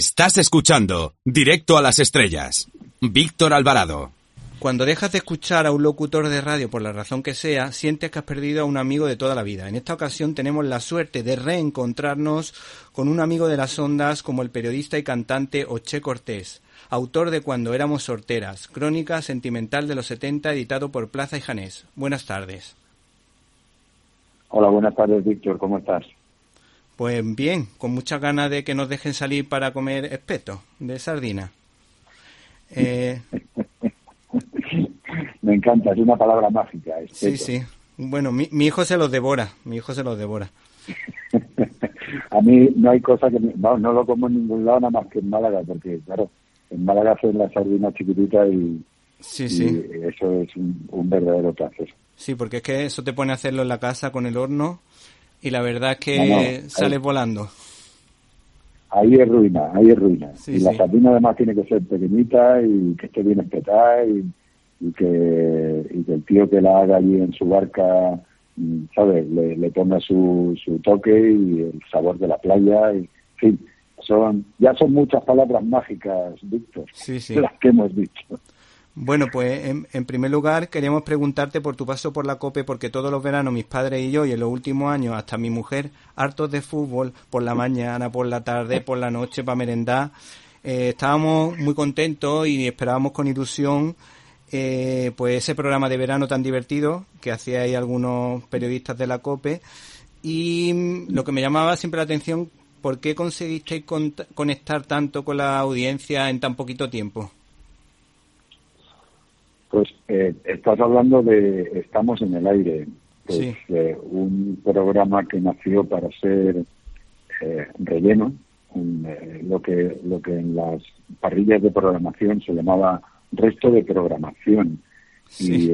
Estás escuchando Directo a las Estrellas. Víctor Alvarado. Cuando dejas de escuchar a un locutor de radio por la razón que sea, sientes que has perdido a un amigo de toda la vida. En esta ocasión tenemos la suerte de reencontrarnos con un amigo de las ondas como el periodista y cantante Oche Cortés, autor de Cuando éramos sorteras, crónica sentimental de los 70 editado por Plaza y Janés. Buenas tardes. Hola, buenas tardes, Víctor. ¿Cómo estás? Pues bien, con muchas ganas de que nos dejen salir para comer espeto de sardina. Eh... Me encanta, es una palabra mágica. Sí, sí. Bueno, mi, mi, hijo se los devora, mi hijo se los devora. a mí no hay cosa que... no, no lo como en ningún lado nada más que en Málaga, porque claro, en Málaga hacen la sardina chiquitita y, sí, sí. eso es un, un verdadero placer. Sí, porque es que eso te pone a hacerlo en la casa con el horno y la verdad es que sale volando. Ahí es ruina, ahí es ruina. y la sardina además tiene que ser pequeñita y que esté bien espetada y, que, y que el tío que la haga allí en su barca, mm, ¿sabes? Le, le ponga su, su toque y el sabor de la playa y, en fin, son, ya son muchas palabras mágicas, Víctor, las que hemos dicho. Bueno, pues en, primer lugar queríamos preguntarte por tu paso por la COPE, porque todos los veranos mis padres y yo, y en los últimos años hasta mi mujer, hartos de fútbol, por la mañana, por la tarde, por la noche, para merendar, eh, estábamos muy contentos y esperábamos con ilusión eh, pues ese programa de verano tan divertido que hacíais algunos periodistas de la COPE. Y lo que me llamaba siempre la atención, ¿por qué conseguisteis conectar tanto con la audiencia en tan poquito tiempo? Eh, estás hablando de Estamos en el aire, pues, un programa que nació para ser eh, relleno, eh, lo que lo que en las parrillas de programación se llamaba resto de programación. Y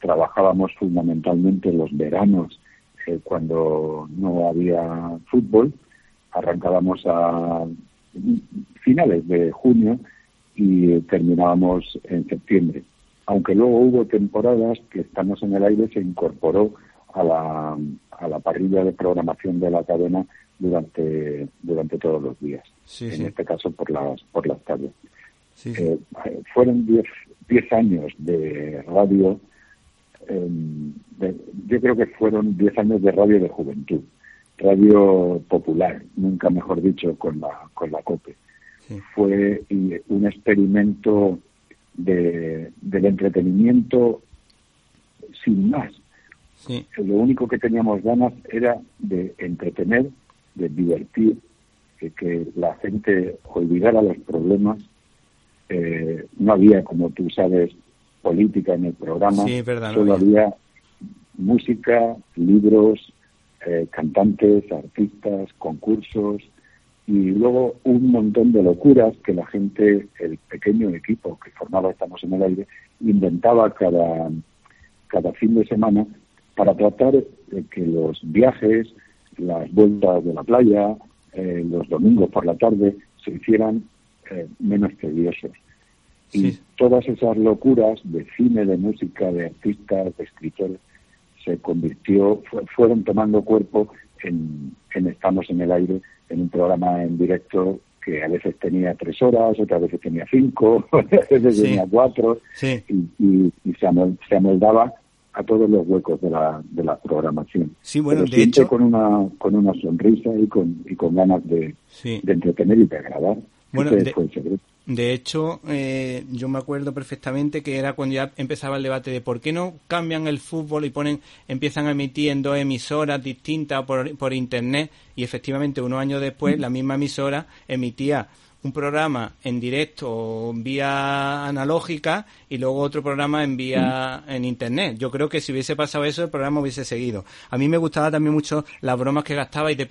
trabajábamos fundamentalmente los veranos cuando no había fútbol, arrancábamos a finales de junio y terminábamos en septiembre aunque luego hubo temporadas que estamos en el aire se incorporó a la, a la parrilla de programación de la cadena durante durante todos los días. En este caso por las por las tardes. Eh, fueron 10 diez, años de radio em, yo creo que fueron 10 años de radio de juventud. Radio popular nunca mejor dicho con la con la cope. Fue un experimento de, del entretenimiento sin más. Lo único que teníamos ganas era de entretener, de divertir, de que la gente olvidara los problemas. Eh, no había, como tú sabes, política en el programa, solo había música, libros, eh, cantantes, artistas, concursos, y luego un montón de locuras que la gente, el pequeño equipo que formaba Estamos en el Aire, inventaba cada, cada fin de semana para tratar de que los viajes, las vueltas de la playa, eh, los domingos por la tarde se hicieran eh, menos tediosos. Y todas esas locuras de cine, de música, de artistas, de escritores, se convirtió, fueron tomando cuerpo en, en Estamos en el Aire en un programa en directo que a veces tenía tres horas, otras veces tenía cinco, a veces tenía cuatro, y, se, amoldaba a todos los huecos de la, de la programación. Sí, bueno, de hecho... con una, con una sonrisa y con, y con ganas de, de entretener y de agradar. Bueno, de, hecho, eh, yo me acuerdo perfectamente que era cuando ya empezaba el debate de por qué no cambian el fútbol y ponen, empiezan a emitir en dos emisoras distintas por, por internet. Y efectivamente unos años después la misma emisora emitía un programa en directo vía analógica y luego otro programa en vía en internet. Yo creo que si hubiese pasado eso el programa hubiese seguido. A mí me gustaba también mucho las bromas que gastabais de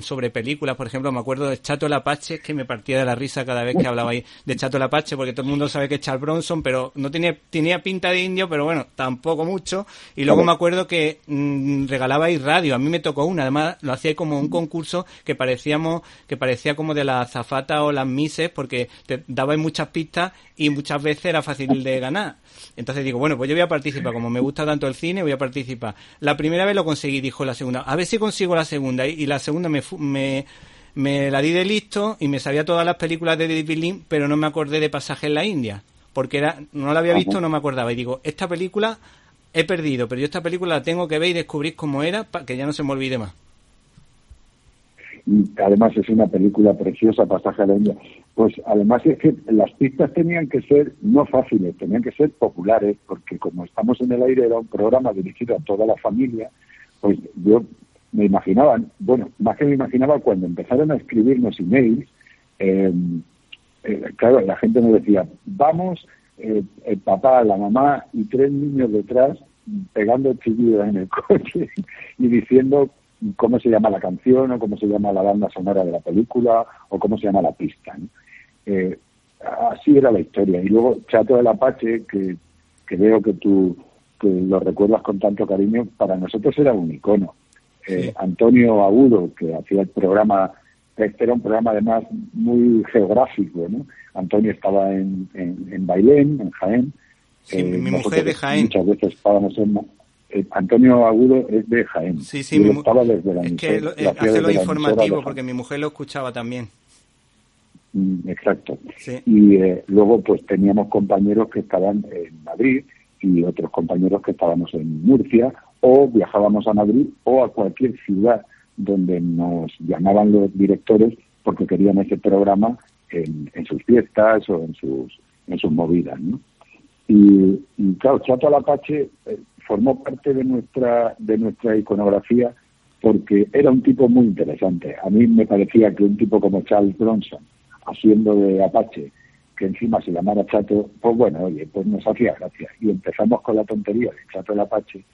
sobre películas, por ejemplo, me acuerdo de Chato el Apache que me partía de la risa cada vez que hablabais de Chato el Apache porque todo el mundo sabe que es Charles Bronson, pero no tenía tenía pinta de indio, pero bueno, tampoco mucho. Y luego me acuerdo que mmm, regalabais radio, a mí me tocó una, además lo hacía como un concurso que parecíamos que parecía como de la azafata o la mises porque te dabais muchas pistas y muchas veces era fácil de ganar. Entonces digo, bueno, pues yo voy a participar, como me gusta tanto el cine, voy a participar. La primera vez lo conseguí, dijo la segunda, a ver si consigo la segunda. Y la segunda me, me me la di de listo y me sabía todas las películas de David Lynch, pero no me acordé de Pasaje en la India, porque era, no la había visto, no me acordaba. Y digo, esta película he perdido, pero yo esta película la tengo que ver y descubrir cómo era para que ya no se me olvide más. Además es una película preciosa, Pasaje a la. Pues además es que las pistas tenían que ser no fáciles, tenían que ser populares, porque como estamos en el aire era un programa dirigido a toda la familia, pues yo me imaginaba, bueno, más que me imaginaba cuando empezaron a escribirnos emails, eh, eh, claro, la gente me decía, vamos, eh, el papá, la mamá y tres niños detrás pegando chillidos en el coche y diciendo cómo se llama la canción o cómo se llama la banda sonora de la película o cómo se llama la pista. así era la historia. Y luego Chato del Apache, que, que veo que tú que lo recuerdas con tanto cariño, para nosotros era un icono. Eh, Antonio Agudo, que hacía el programa, este era un programa además muy geográfico, ¿no? Antonio estaba en, en, Bailén, en Jaén. Sí, eh, mi mujer de Jaén. Muchas veces estábamos en... Eh, Antonio Agudo es de Jaén. Sí, sí, mi estaba desde la es que hace lo informativo porque mi mujer lo escuchaba también. Mm, exacto. Y luego pues teníamos compañeros que estaban en Madrid y otros compañeros que estábamos en Murcia o viajábamos a Madrid o a cualquier ciudad donde nos llamaban los directores porque querían ese programa en, sus fiestas o en sus, en sus movidas. ¿no? Y, y, claro, Chato Alapache eh, formó parte de nuestra, de nuestra iconografía porque era un tipo muy interesante. A mí me parecía que un tipo como Charles Bronson, haciendo de Apache, que encima se llamara Chato, pues bueno, oye, pues nos hacía gracia. Y empezamos con la tontería de Chato el Apache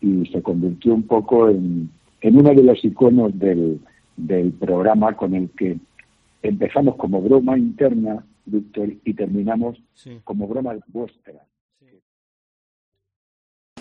y se convirtió un poco en, en uno de los iconos del, del programa con el que empezamos como broma interna, Víctor, y terminamos como broma vuestra.